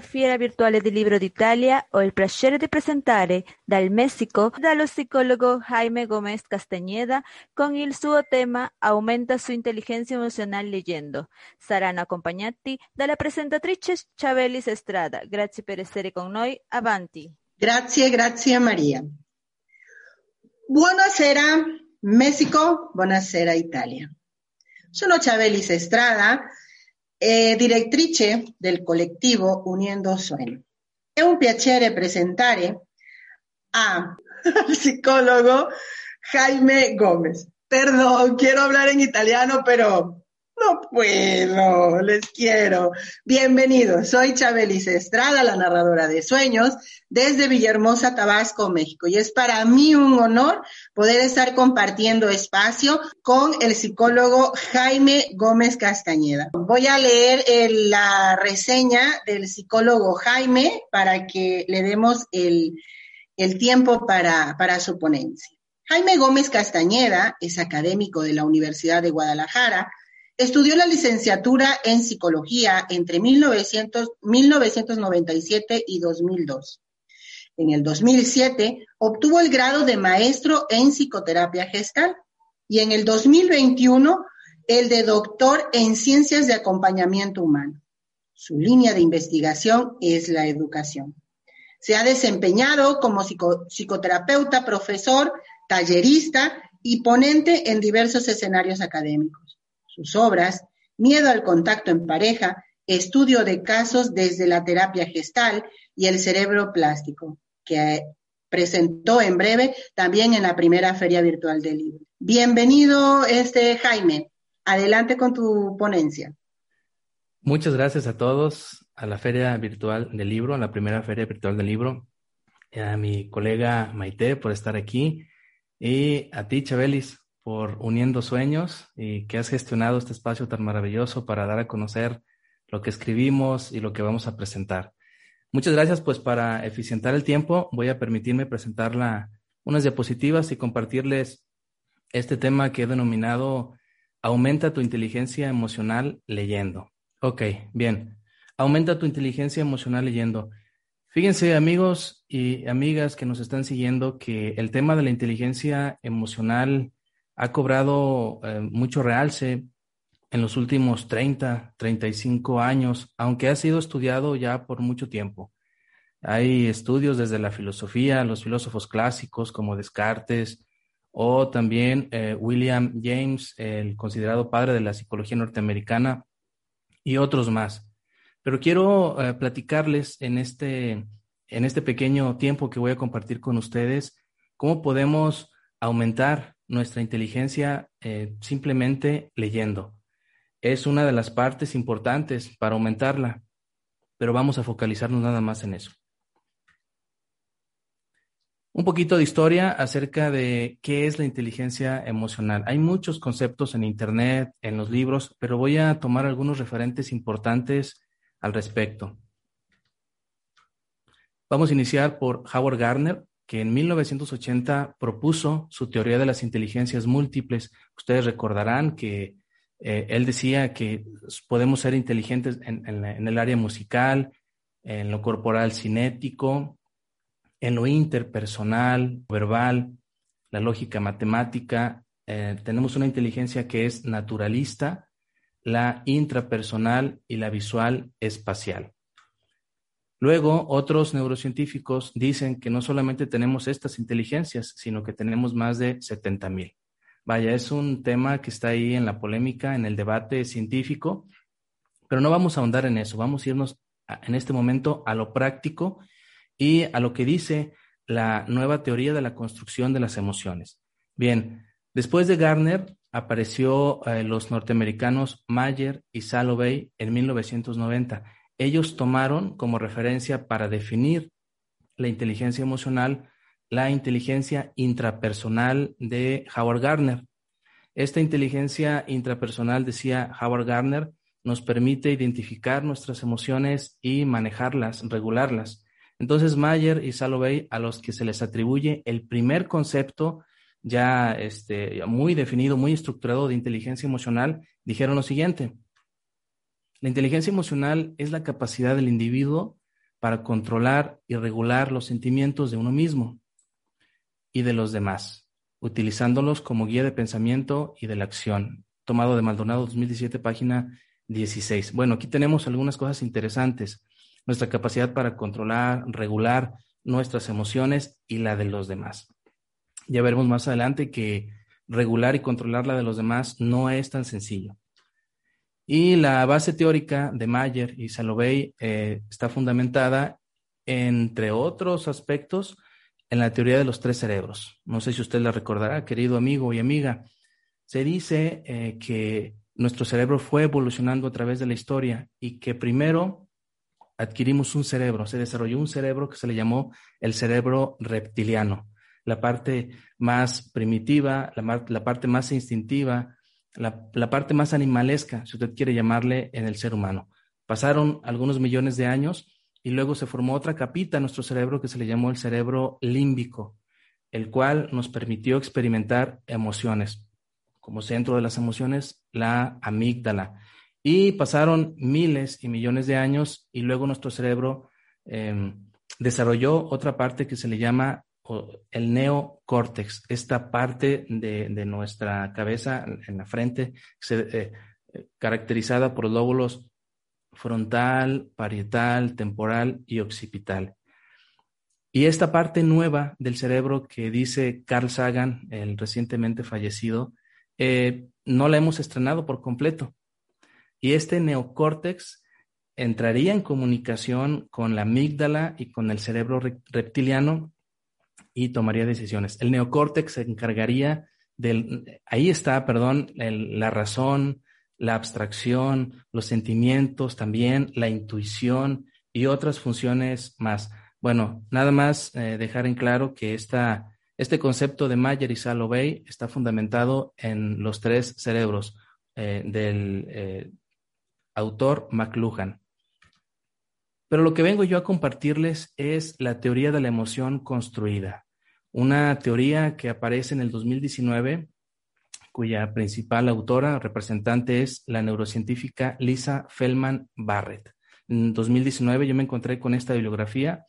Fiera Virtuale del Libro d'Italia. Ho il piacere di presentare dal Messico dallo psicologo Jaime Gómez Castañeda con il suo tema Aumenta su intelligenza emozionale leyendo. Saranno accompagnati dalla presentatrice Chabelis Estrada. Grazie per essere con noi. Avanti. Grazie, grazie Maria. Buonasera Messico, buonasera Italia. Sono Chabelis Estrada eh, direttrice del collettivo Uniendo Sueño. È un piacere presentare a psicólogo Jaime Gómez. Perdón, quiero hablar en italiano, pero no puedo, les quiero. Bienvenidos, soy Chabelis Estrada, la narradora de sueños, desde Villahermosa, Tabasco, México. Y es para mí un honor poder estar compartiendo espacio con el psicólogo Jaime Gómez Castañeda. Voy a leer el, la reseña del psicólogo Jaime para que le demos el, el tiempo para, para su ponencia. Jaime Gómez Castañeda es académico de la Universidad de Guadalajara, Estudió la licenciatura en psicología entre 1900, 1997 y 2002. En el 2007 obtuvo el grado de maestro en psicoterapia gestal y en el 2021 el de doctor en ciencias de acompañamiento humano. Su línea de investigación es la educación. Se ha desempeñado como psico, psicoterapeuta, profesor, tallerista y ponente en diversos escenarios académicos sus obras, Miedo al contacto en pareja, estudio de casos desde la terapia gestal y el cerebro plástico, que presentó en breve también en la primera feria virtual del libro. Bienvenido, este Jaime. Adelante con tu ponencia. Muchas gracias a todos a la feria virtual del libro, a la primera feria virtual del libro, a mi colega Maite por estar aquí y a ti, Chabelis, por Uniendo Sueños y que has gestionado este espacio tan maravilloso para dar a conocer lo que escribimos y lo que vamos a presentar. Muchas gracias, pues para eficientar el tiempo voy a permitirme presentar unas diapositivas y compartirles este tema que he denominado Aumenta tu inteligencia emocional leyendo. Ok, bien. Aumenta tu inteligencia emocional leyendo. Fíjense amigos y amigas que nos están siguiendo que el tema de la inteligencia emocional ha cobrado eh, mucho realce en los últimos 30, 35 años, aunque ha sido estudiado ya por mucho tiempo. Hay estudios desde la filosofía, los filósofos clásicos como Descartes o también eh, William James, el considerado padre de la psicología norteamericana, y otros más. Pero quiero eh, platicarles en este, en este pequeño tiempo que voy a compartir con ustedes cómo podemos aumentar nuestra inteligencia eh, simplemente leyendo. Es una de las partes importantes para aumentarla, pero vamos a focalizarnos nada más en eso. Un poquito de historia acerca de qué es la inteligencia emocional. Hay muchos conceptos en Internet, en los libros, pero voy a tomar algunos referentes importantes al respecto. Vamos a iniciar por Howard Gardner, que en 1980 propuso su teoría de las inteligencias múltiples. Ustedes recordarán que eh, él decía que podemos ser inteligentes en, el área musical, en lo corporal cinético, en lo interpersonal, verbal, la lógica matemática. Eh, tenemos una inteligencia que es naturalista, la intrapersonal y la visual espacial. Luego, otros neurocientíficos dicen que no solamente tenemos estas inteligencias, sino que tenemos más de 70 mil. Vaya, es un tema que está ahí en la polémica, en el debate científico, pero no vamos a ahondar en eso, vamos a irnos en este momento a lo práctico y a lo que dice la nueva teoría de la construcción de las emociones. Bien, después de Garner apareció eh, los norteamericanos Mayer y Salovey en 1990 ellos tomaron como referencia para definir la inteligencia emocional la inteligencia intrapersonal de Howard Gardner. Esta inteligencia intrapersonal, decía Howard Gardner, nos permite identificar nuestras emociones y manejarlas, regularlas. Entonces Mayer y Salovey, a los que se les atribuye el primer concepto ya este, muy definido, muy estructurado de inteligencia emocional, dijeron lo siguiente. La inteligencia emocional es la capacidad del individuo para controlar y regular los sentimientos de uno mismo y de los demás, utilizándolos como guía de pensamiento y de la acción. Tomado de Maldonado 2017, página 16. Bueno, aquí tenemos algunas cosas interesantes. Nuestra capacidad para controlar, regular nuestras emociones y la de los demás. Ya veremos más adelante que regular y controlar la de los demás no es tan sencillo. Y la base teórica de Mayer y Salovey eh, está fundamentada, entre otros aspectos, en la teoría de los tres cerebros. No sé si usted la recordará, querido amigo y amiga. Se dice eh, que nuestro cerebro fue evolucionando a través de la historia y que primero adquirimos un cerebro, se desarrolló un cerebro que se le llamó el cerebro reptiliano, la parte más primitiva, la, parte más instintiva, la, parte más animalesca, si usted quiere llamarle, en el ser humano. Pasaron algunos millones de años y luego se formó otra capita en nuestro cerebro que se le llamó el cerebro límbico, el cual nos permitió experimentar emociones. Como centro de las emociones, la amígdala. Y pasaron miles y millones de años y luego nuestro cerebro em, desarrolló otra parte que se le llama el neocórtex, esta parte de, nuestra cabeza en la frente, eh, caracterizada por lóbulos frontal, parietal, temporal y occipital. Y esta parte nueva del cerebro que dice Carl Sagan, el recientemente fallecido, eh, no la hemos estrenado por completo. Y este neocórtex entraría en comunicación con la amígdala y con el cerebro reptiliano y tomaría decisiones. El neocórtex se encargaría del, ahí está, perdón, la razón, la abstracción, los sentimientos también, la intuición y otras funciones más. Bueno, nada más eh, dejar en claro que esta, este concepto de Mayer y Salovey está fundamentado en los tres cerebros eh, del eh, autor McLuhan. Pero lo que vengo yo a compartirles es la teoría de la emoción construida, una teoría que aparece en el 2019 cuya principal autora, representante es la neurocientífica Lisa Feldman Barrett. En 2019 yo me encontré con esta bibliografía,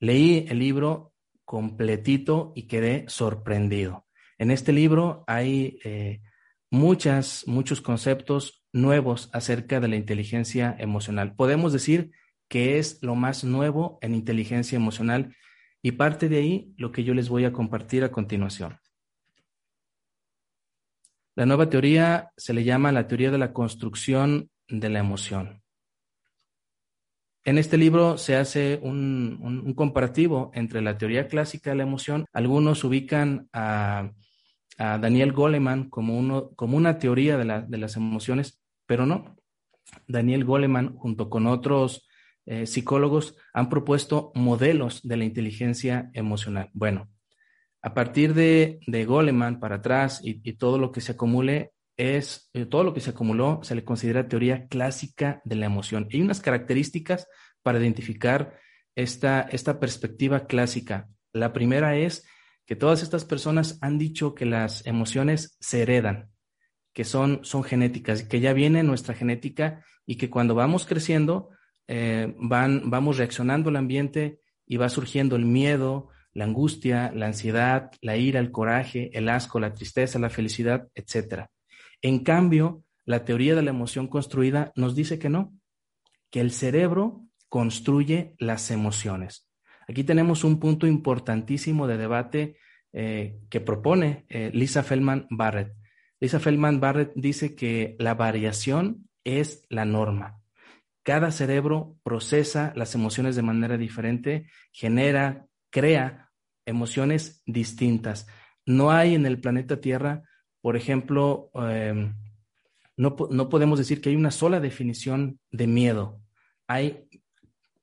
leí el libro completito y quedé sorprendido. En este libro hay eh, muchas, muchos conceptos nuevos acerca de la inteligencia emocional. Podemos decir que es lo más nuevo en inteligencia emocional y parte de ahí lo que yo les voy a compartir a continuación. La nueva teoría se le llama la teoría de la construcción de la emoción. En este libro se hace un, comparativo entre la teoría clásica de la emoción. Algunos ubican a, Daniel Goleman como, uno, como una teoría de, de, las emociones, pero no. Daniel Goleman, junto con otros eh, psicólogos, han propuesto modelos de la inteligencia emocional. Bueno, a partir de, Goleman para atrás y, todo lo que se acumule es, eh, todo lo que se acumuló se le considera teoría clásica de la emoción. Hay unas características para identificar esta, esta perspectiva clásica. La primera es que todas estas personas han dicho que las emociones se heredan, que son, son genéticas, que ya viene nuestra genética y que cuando vamos creciendo, eh, van, vamos reaccionando al ambiente y va surgiendo el miedo, la angustia, la ansiedad, la ira, el coraje, el asco, la tristeza, la felicidad, etc. En cambio, la teoría de la emoción construida nos dice que no, que el cerebro construye las emociones. Aquí tenemos un punto importantísimo de debate eh, que propone eh, Lisa Feldman Barrett. Lisa Feldman Barrett dice que la variación es la norma. Cada cerebro procesa las emociones de manera diferente, genera, crea emociones distintas. No hay en el planeta Tierra, por ejemplo, em, no, no podemos decir que hay una sola definición de miedo. Hay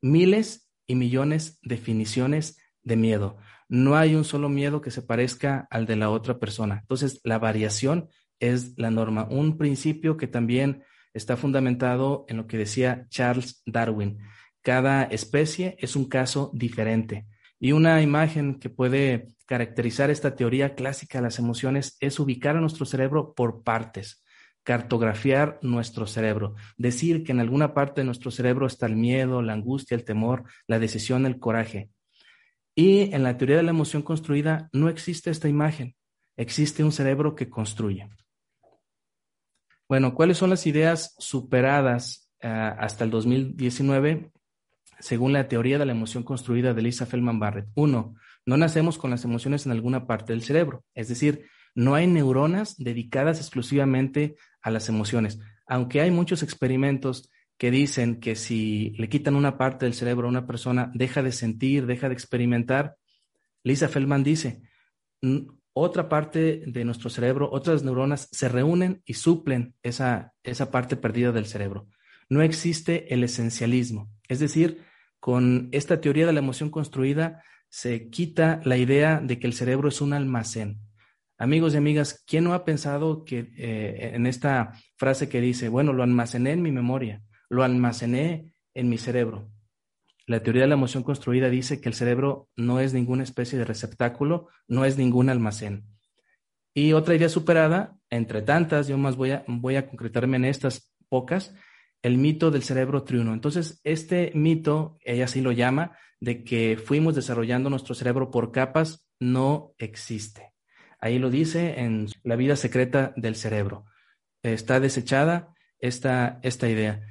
miles y millones de definiciones de miedo. No hay un solo miedo que se parezca al de la otra persona. Entonces, la variación es la norma. Un principio que también está fundamentado en lo que decía Charles Darwin. Cada especie es un caso diferente. Y una imagen que puede caracterizar esta teoría clásica de las emociones es ubicar a nuestro cerebro por partes, cartografiar nuestro cerebro, decir que en alguna parte de nuestro cerebro está el miedo, la angustia, el temor, la decisión, el coraje. Y en la teoría de la emoción construida no existe esta imagen, existe un cerebro que construye. Bueno, ¿cuáles son las ideas superadas eh, hasta el 2019 según la teoría de la emoción construida de Lisa Feldman Barrett? Uno, no nacemos con las emociones en alguna parte del cerebro, es decir, no hay neuronas dedicadas exclusivamente a las emociones, aunque hay muchos experimentos que dicen que si le quitan una parte del cerebro a una persona, deja de sentir, deja de experimentar. Lisa Feldman dice, otra parte de nuestro cerebro, otras neuronas se reúnen y suplen esa, esa parte perdida del cerebro. No existe el esencialismo. Es decir, con esta teoría de la emoción construida se quita la idea de que el cerebro es un almacén. Amigos y amigas, ¿quién no ha pensado que eh, en esta frase que dice, bueno, lo almacené en mi memoria, lo almacené en mi cerebro? La teoría de la emoción construida dice que el cerebro no es ninguna especie de receptáculo, no es ningún almacén. Y otra idea superada, entre tantas, yo más voy a, voy a concretarme en estas pocas, el mito del cerebro triuno. Entonces, este mito, ella sí lo llama, de que fuimos desarrollando nuestro cerebro por capas, no existe. Ahí lo dice en La vida secreta del cerebro. Está desechada esta, esta idea.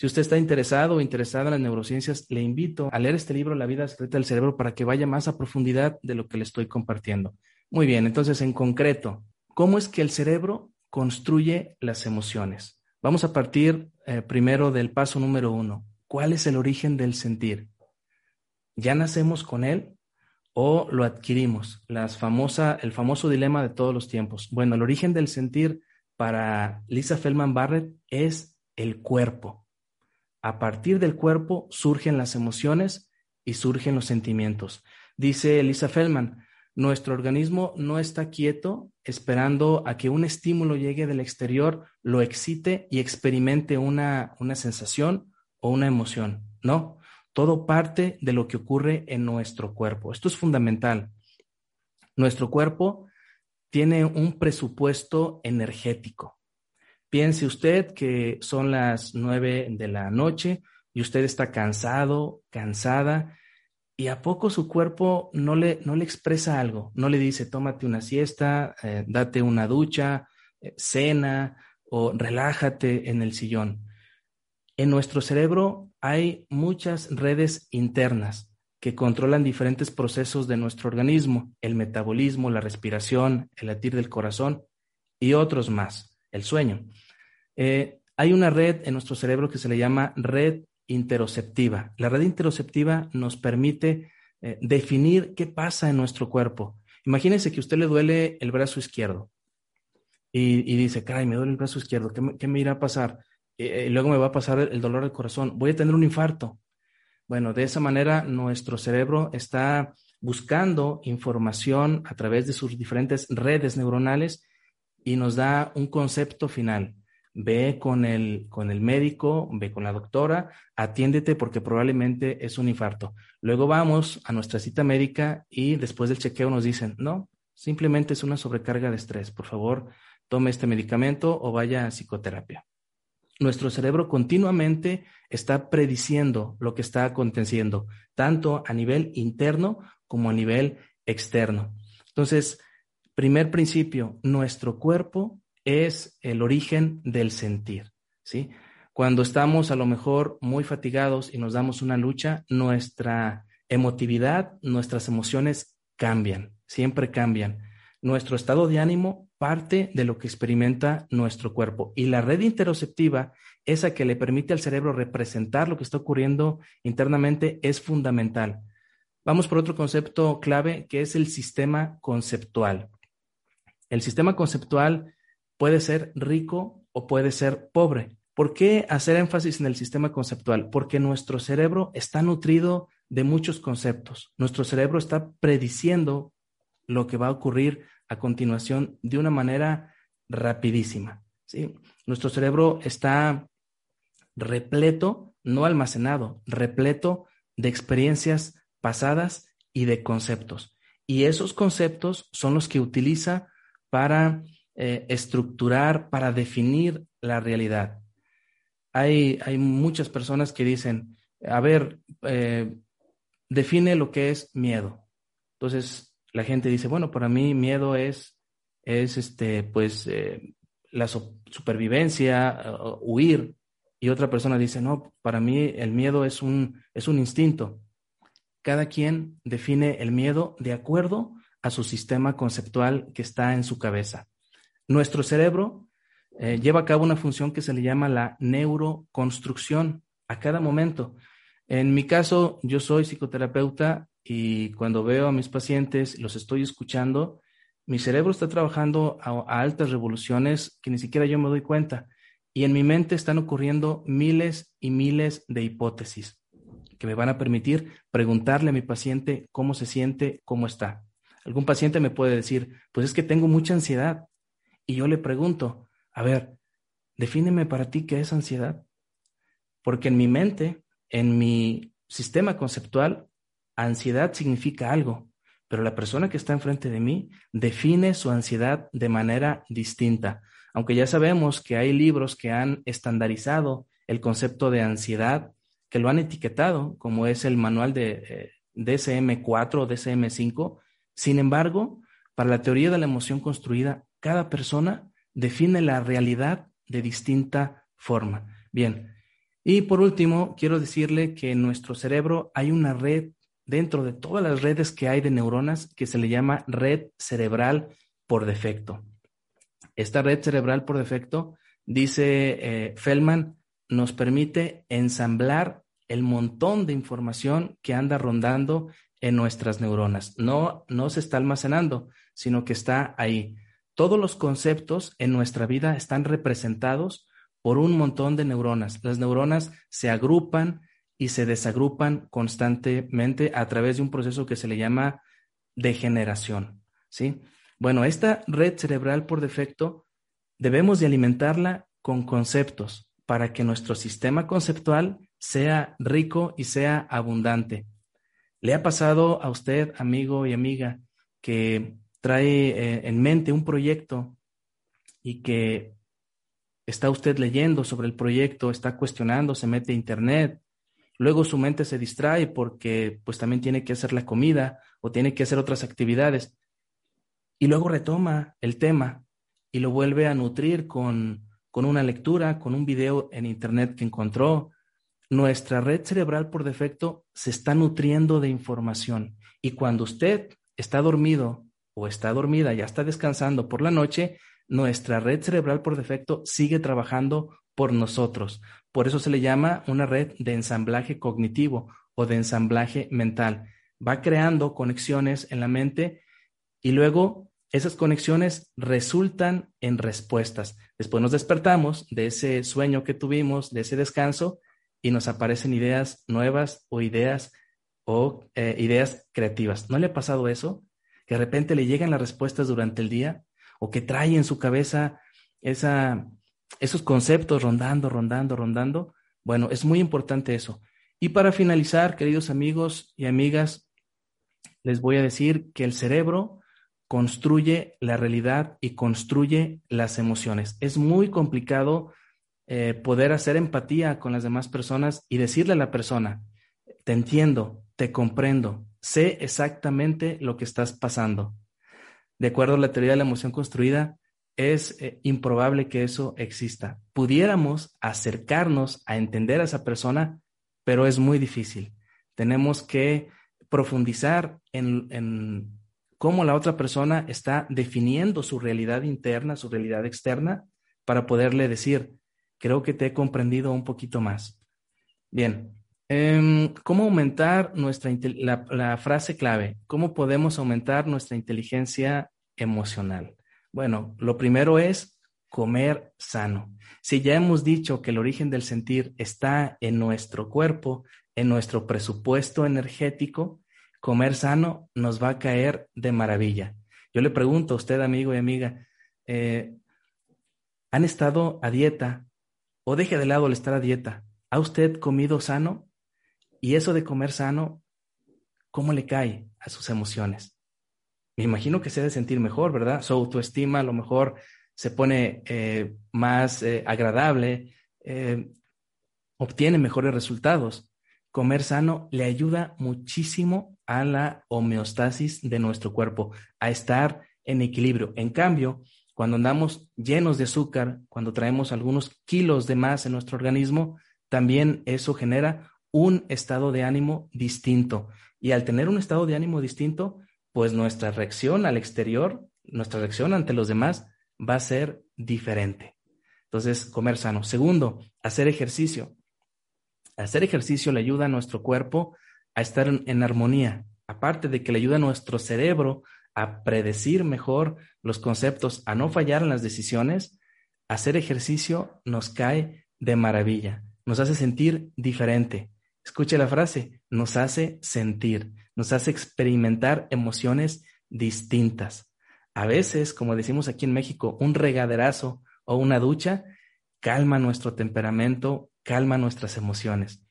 Si usted está interesado o interesada en las neurociencias, le invito a leer este libro, La vida secreta del cerebro, para que vaya más a profundidad de lo que le estoy compartiendo. Muy bien, entonces en concreto, ¿cómo es que el cerebro construye las emociones? Vamos a partir eh, primero del paso número uno. ¿Cuál es el origen del sentir? ¿Ya nacemos con él o lo adquirimos? El famoso dilema de todos los tiempos. Bueno, el origen del sentir para Lisa Feldman Barrett es el cuerpo. A partir del cuerpo surgen las emociones y surgen los sentimientos. Dice Elisa Feldman, nuestro organismo no está quieto esperando a que un estímulo llegue del exterior, lo excite y experimente una, una sensación o una emoción. No, todo parte de lo que ocurre en nuestro cuerpo. Esto es fundamental. Nuestro cuerpo tiene un presupuesto energético. Piense usted que son las nueve de la noche y usted está cansado, cansada, y a poco su cuerpo no le, no le expresa algo, no le dice, tómate una siesta, eh, date una ducha, eh, cena o relájate en el sillón. En nuestro cerebro hay muchas redes internas que controlan diferentes procesos de nuestro organismo, el metabolismo, la respiración, el latir del corazón y otros más el sueño. Eh, hay una red en nuestro cerebro que se le llama red interoceptiva. La red interoceptiva nos permite eh, definir qué pasa en nuestro cuerpo. Imagínense que a usted le duele el brazo izquierdo y, dice, caray, me duele el brazo izquierdo, ¿qué me, irá a pasar? Luego me va a pasar el dolor del corazón, voy a tener un infarto. Bueno, de esa manera nuestro cerebro está buscando información a través de sus diferentes redes neuronales y nos da un concepto final. Ve con el, con el médico, ve con la doctora, atiéndete porque probablemente es un infarto. Luego vamos a nuestra cita médica y después del chequeo nos dicen, no, simplemente es una sobrecarga de estrés. Por favor, tome este medicamento o vaya a psicoterapia. Nuestro cerebro continuamente está prediciendo lo que está aconteciendo, tanto a nivel interno como a nivel externo. Entonces, Primer principio, nuestro cuerpo es el origen del sentir, ¿sí? Cuando estamos a lo mejor muy fatigados y nos damos una lucha, nuestra emotividad, nuestras emociones cambian, siempre cambian. Nuestro estado de ánimo parte de lo que experimenta nuestro cuerpo y la red interoceptiva, esa que le permite al cerebro representar lo que está ocurriendo internamente, es fundamental. Vamos por otro concepto clave que es el sistema conceptual. El sistema conceptual puede ser rico o puede ser pobre. ¿Por qué hacer énfasis en el sistema conceptual? Porque nuestro cerebro está nutrido de muchos conceptos. Nuestro cerebro está prediciendo lo que va a ocurrir a continuación de una manera rapidísima. ¿sí? Nuestro cerebro está repleto, no almacenado, repleto de experiencias pasadas y de conceptos. Y esos conceptos son los que utiliza para eh, estructurar, para definir la realidad. Hay, hay, muchas personas que dicen, a ver, eh, define lo que es miedo. Entonces, la gente dice, bueno, para mí miedo es, es este, pues, eh, la supervivencia, huir. Y otra persona dice, no, para mí el miedo es un, es un instinto. Cada quien define el miedo de acuerdo a su sistema conceptual que está en su cabeza. Nuestro cerebro eh, lleva a cabo una función que se le llama la neuroconstrucción a cada momento. En mi caso, yo soy psicoterapeuta y cuando veo a mis pacientes, los estoy escuchando, mi cerebro está trabajando a, altas revoluciones que ni siquiera yo me doy cuenta. Y en mi mente están ocurriendo miles y miles de hipótesis que me van a permitir preguntarle a mi paciente cómo se siente, cómo está. Algún paciente me puede decir, pues es que tengo mucha ansiedad. Y yo le pregunto, a ver, defíneme para ti qué es ansiedad. Porque en mi mente, en mi sistema conceptual, ansiedad significa algo pero la persona que está enfrente de mí define su ansiedad de manera distinta. Aunque ya sabemos que hay libros que han estandarizado el concepto de ansiedad, que lo han etiquetado, como es el manual de eh, DSM4 o DSM5, sin embargo, para la teoría de la emoción construida, cada persona define la realidad de distinta forma. Bien, y por último, quiero decirle que en nuestro cerebro hay una red dentro de todas las redes que hay de neuronas que se le llama red cerebral por defecto. Esta red cerebral por defecto, dice eh, Feldman, nos permite ensamblar el montón de información que anda rondando en nuestras neuronas. No, no se está almacenando, sino que está ahí. Todos los conceptos en nuestra vida están representados por un montón de neuronas. Las neuronas se agrupan, y se desagrupan constantemente a través de un proceso que se le llama degeneración, ¿sí? Bueno, esta red cerebral por defecto debemos de alimentarla con conceptos para que nuestro sistema conceptual sea rico y sea abundante. ¿Le ha pasado a usted, amigo y amiga, que trae eh, en mente un proyecto y que está usted leyendo sobre el proyecto, está cuestionando, se mete a internet, Luego su mente se distrae porque pues también tiene que hacer la comida o tiene que hacer otras actividades. Y luego retoma el tema y lo vuelve a nutrir con, con una lectura, con un video en internet que encontró. Nuestra red cerebral por defecto se está nutriendo de información. Y cuando usted está dormido o está dormida, ya está descansando por la noche, nuestra red cerebral por defecto sigue trabajando por nosotros. Por eso se le llama una red de ensamblaje cognitivo o de ensamblaje mental. Va creando conexiones en la mente y luego esas conexiones resultan en respuestas. Después nos despertamos de ese sueño que tuvimos, de ese descanso, y nos aparecen ideas nuevas o ideas o eh, ideas creativas. ¿No le ha pasado eso? Que de repente le llegan las respuestas durante el día o que trae en su cabeza esa esos conceptos rondando, rondando, rondando. Bueno, es muy importante eso. Y para finalizar, queridos amigos y amigas, les voy a decir que el cerebro construye la realidad y construye las emociones. Es muy complicado eh, poder hacer empatía con las demás personas y decirle a la persona, te entiendo, te comprendo, sé exactamente lo que estás pasando. De acuerdo a la teoría de la emoción construida, es eh, improbable que eso exista. Pudiéramos acercarnos a entender a esa persona, pero es muy difícil. Tenemos que profundizar en, en cómo la otra persona está definiendo su realidad interna, su realidad externa, para poderle decir, creo que te he comprendido un poquito más. Bien, em, ¿cómo aumentar nuestra, la, la frase clave? ¿Cómo podemos aumentar nuestra inteligencia emocional? Bueno, lo primero es comer sano. Si ya hemos dicho que el origen del sentir está en nuestro cuerpo, en nuestro presupuesto energético, comer sano nos va a caer de maravilla. Yo le pregunto a usted, amigo y amiga, eh, ¿han estado a dieta o deje de lado el estar a dieta? ¿Ha usted comido sano? Y eso de comer sano, ¿cómo le cae a sus emociones? Me imagino que se debe sentir mejor, ¿verdad? Su autoestima a lo mejor se pone eh, más eh, agradable, obtiene mejores resultados. Comer sano le ayuda muchísimo a la homeostasis de nuestro cuerpo, a estar en equilibrio. En cambio, cuando andamos llenos de azúcar, cuando traemos algunos kilos de más en nuestro organismo, también eso genera un estado de ánimo distinto. Y al tener un estado de ánimo distinto, pues nuestra reacción al exterior, nuestra reacción ante los demás va a ser diferente. Entonces, comer sano. Segundo, hacer ejercicio. Hacer ejercicio le ayuda a nuestro cuerpo a estar en, armonía, aparte de que le ayuda a nuestro cerebro a predecir mejor los conceptos, a no fallar en las decisiones, hacer ejercicio nos cae de maravilla, nos hace sentir diferente. Escuche la frase, nos hace sentir, nos hace experimentar emociones distintas. A veces, como decimos aquí en México, un regaderazo o una ducha calma nuestro temperamento, calma nuestras emociones.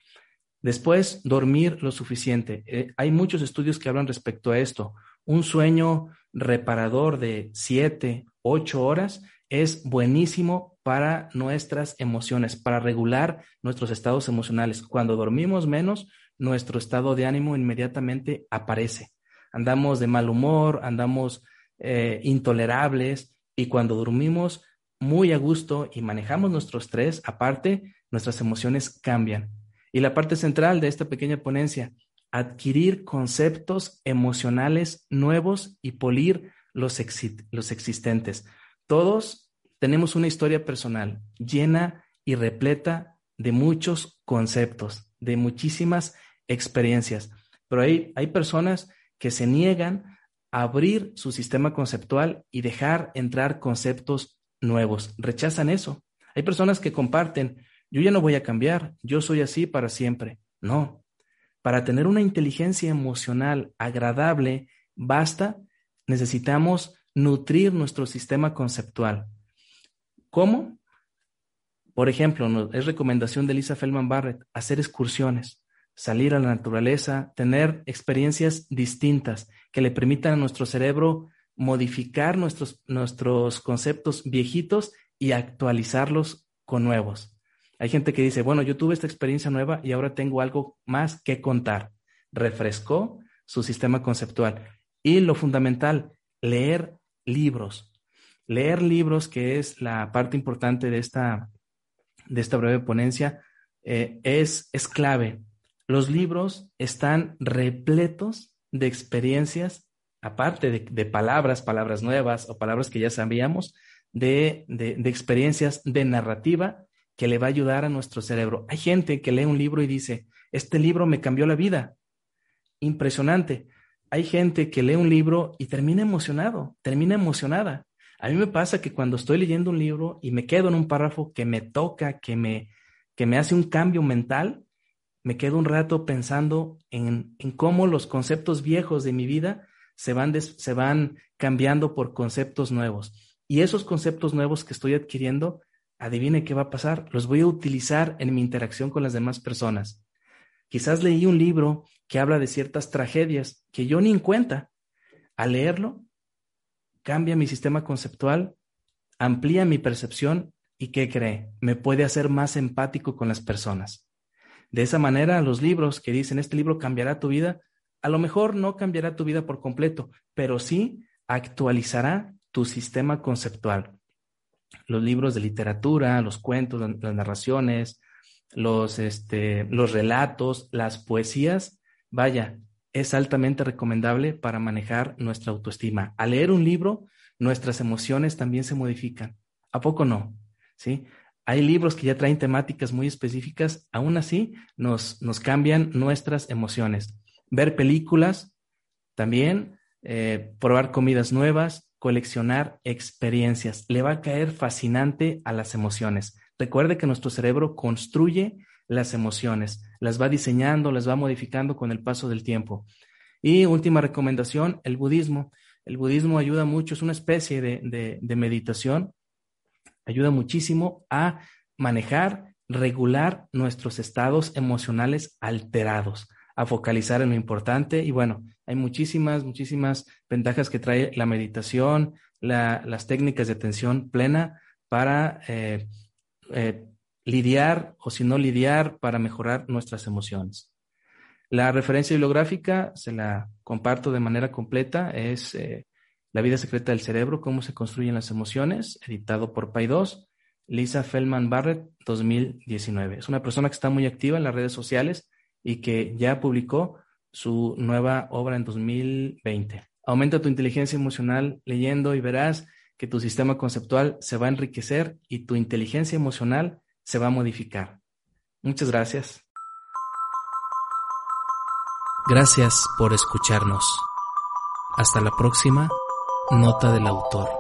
Después, dormir lo suficiente. Eh, hay muchos estudios que hablan respecto a esto. Un sueño reparador de siete, ocho horas es buenísimo para nuestras emociones, para regular nuestros estados emocionales. Cuando dormimos menos, nuestro estado de ánimo inmediatamente aparece. Andamos de mal humor, andamos eh, intolerables y cuando dormimos muy a gusto y manejamos nuestro estrés, aparte, nuestras emociones cambian. Y la parte central de esta pequeña ponencia, adquirir conceptos emocionales nuevos y polir los, los existentes. Todos tenemos una historia personal llena y repleta de muchos conceptos, de muchísimas experiencias, pero hay, hay personas que se niegan a abrir su sistema conceptual y dejar entrar conceptos nuevos. Rechazan eso. Hay personas que comparten, yo ya no voy a cambiar, yo soy así para siempre. No. Para tener una inteligencia emocional agradable, basta, necesitamos nutrir nuestro sistema conceptual. ¿Cómo? Por ejemplo, es recomendación de Lisa Feldman Barrett hacer excursiones, salir a la naturaleza, tener experiencias distintas que le permitan a nuestro cerebro modificar nuestros, nuestros conceptos viejitos y actualizarlos con nuevos. Hay gente que dice, bueno, yo tuve esta experiencia nueva y ahora tengo algo más que contar. Refrescó su sistema conceptual. Y lo fundamental, leer libros. Leer libros, que es la parte importante de esta, de esta breve ponencia, eh, es, es clave. Los libros están repletos de experiencias aparte de, palabras, palabras nuevas o palabras que ya sabíamos, de, de, experiencias de narrativa que le va a ayudar a nuestro cerebro. Hay gente que lee un libro y dice, este libro me cambió la vida. Impresionante. Hay gente que lee un libro y termina emocionado, termina emocionada. A mí me pasa que cuando estoy leyendo un libro y me quedo en un párrafo que me toca, que me, que me hace un cambio mental, me quedo un rato pensando en, en cómo los conceptos viejos de mi vida se van, se van cambiando por conceptos nuevos. Y esos conceptos nuevos que estoy adquiriendo, adivine qué va a pasar, los voy a utilizar en mi interacción con las demás personas. Quizás leí un libro que habla de ciertas tragedias que yo ni en cuenta. Al leerlo, cambia mi sistema conceptual, amplía mi percepción y ¿qué cree? Me puede hacer más empático con las personas. De esa manera, los libros que dicen este libro cambiará tu vida, a lo mejor no cambiará tu vida por completo, pero sí actualizará tu sistema conceptual. Los libros de literatura, los cuentos, las narraciones, los, este, los relatos, las poesías, vaya, es altamente recomendable para manejar nuestra autoestima. Al leer un libro, nuestras emociones también se modifican. ¿A poco no? ¿Sí? Hay libros que ya traen temáticas muy específicas, aún así nos, nos cambian nuestras emociones ver películas, también eh, probar comidas nuevas, coleccionar experiencias. Le va a caer fascinante a las emociones. Recuerde que nuestro cerebro construye las emociones. las va diseñando, las va modificando con el paso del tiempo. Y última recomendación, el budismo. El budismo ayuda mucho, es una especie de, de meditación, ayuda muchísimo a manejar, regular nuestros estados emocionales alterados a focalizar en lo importante. Y bueno, hay muchísimas, muchísimas ventajas que trae la meditación, las técnicas de atención plena para eh, eh, lidiar o si no lidiar para mejorar nuestras emociones. La referencia bibliográfica se la comparto de manera completa, es eh, La vida secreta del cerebro, cómo se construyen las emociones, editado por PAI2, Lisa Feldman Barrett, 2019. Es una persona que está muy activa en las redes sociales y que ya publicó su nueva obra en 2020. Aumenta tu inteligencia emocional leyendo y verás que tu sistema conceptual se va a enriquecer y tu inteligencia emocional se va a modificar. Muchas gracias. Gracias por escucharnos. Hasta la próxima. Nota del autor.